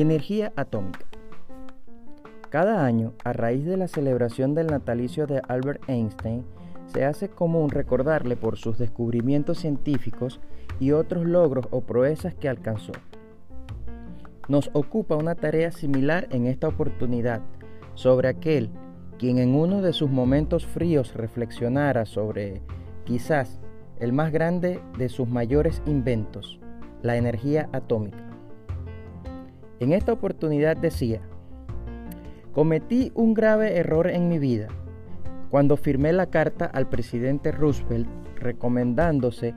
Energía atómica. Cada año, a raíz de la celebración del natalicio de Albert Einstein, se hace común recordarle por sus descubrimientos científicos y otros logros o proezas que alcanzó. Nos ocupa una tarea similar en esta oportunidad sobre aquel quien en uno de sus momentos fríos reflexionara sobre quizás el más grande de sus mayores inventos, la energía atómica. En esta oportunidad decía, cometí un grave error en mi vida cuando firmé la carta al presidente Roosevelt recomendándose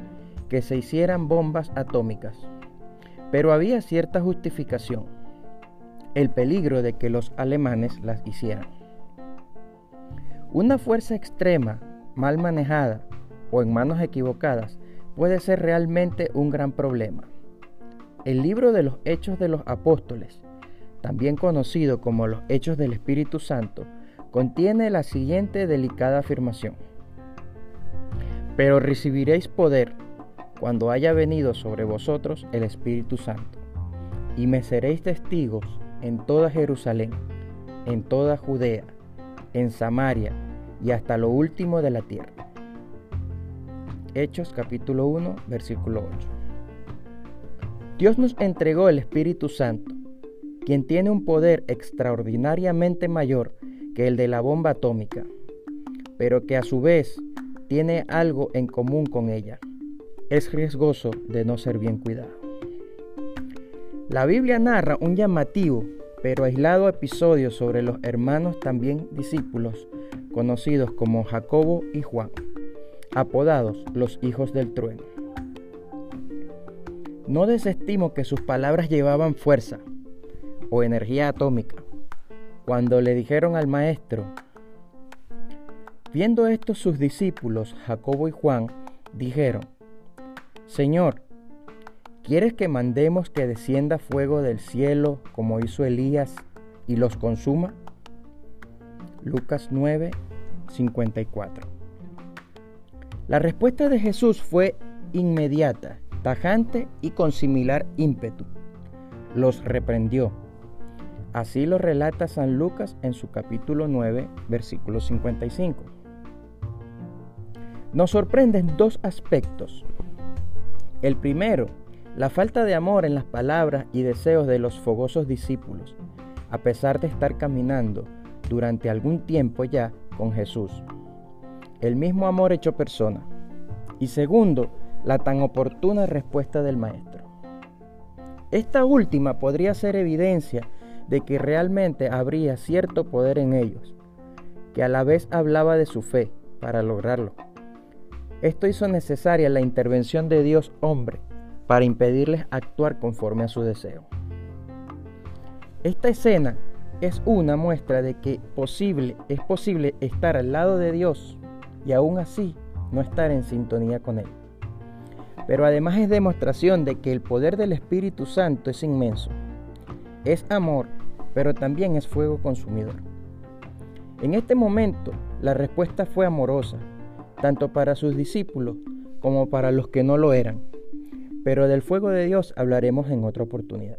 que se hicieran bombas atómicas. Pero había cierta justificación, el peligro de que los alemanes las hicieran. Una fuerza extrema, mal manejada o en manos equivocadas, puede ser realmente un gran problema. El libro de los Hechos de los Apóstoles, también conocido como los Hechos del Espíritu Santo, contiene la siguiente delicada afirmación. Pero recibiréis poder cuando haya venido sobre vosotros el Espíritu Santo, y me seréis testigos en toda Jerusalén, en toda Judea, en Samaria y hasta lo último de la tierra. Hechos capítulo 1, versículo 8. Dios nos entregó el Espíritu Santo, quien tiene un poder extraordinariamente mayor que el de la bomba atómica, pero que a su vez tiene algo en común con ella. Es riesgoso de no ser bien cuidado. La Biblia narra un llamativo pero aislado episodio sobre los hermanos también discípulos, conocidos como Jacobo y Juan, apodados los hijos del trueno. No desestimo que sus palabras llevaban fuerza o energía atómica. Cuando le dijeron al maestro, viendo esto sus discípulos, Jacobo y Juan, dijeron, Señor, ¿quieres que mandemos que descienda fuego del cielo como hizo Elías y los consuma? Lucas 9, 54. La respuesta de Jesús fue inmediata tajante y con similar ímpetu. Los reprendió. Así lo relata San Lucas en su capítulo 9, versículo 55. Nos sorprenden dos aspectos. El primero, la falta de amor en las palabras y deseos de los fogosos discípulos, a pesar de estar caminando durante algún tiempo ya con Jesús. El mismo amor hecho persona. Y segundo, la tan oportuna respuesta del maestro. Esta última podría ser evidencia de que realmente habría cierto poder en ellos, que a la vez hablaba de su fe para lograrlo. Esto hizo necesaria la intervención de Dios hombre para impedirles actuar conforme a su deseo. Esta escena es una muestra de que posible, es posible estar al lado de Dios y aún así no estar en sintonía con Él pero además es demostración de que el poder del Espíritu Santo es inmenso. Es amor, pero también es fuego consumidor. En este momento, la respuesta fue amorosa, tanto para sus discípulos como para los que no lo eran. Pero del fuego de Dios hablaremos en otra oportunidad.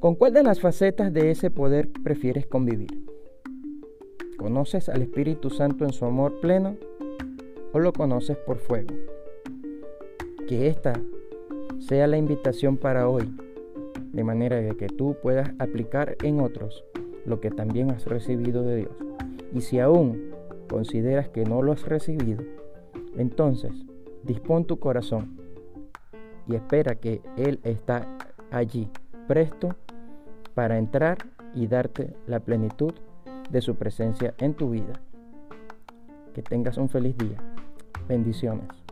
¿Con cuál de las facetas de ese poder prefieres convivir? ¿Conoces al Espíritu Santo en su amor pleno o lo conoces por fuego? Que esta sea la invitación para hoy, de manera que tú puedas aplicar en otros lo que también has recibido de Dios. Y si aún consideras que no lo has recibido, entonces dispón tu corazón y espera que Él está allí, presto para entrar y darte la plenitud de su presencia en tu vida. Que tengas un feliz día. Bendiciones.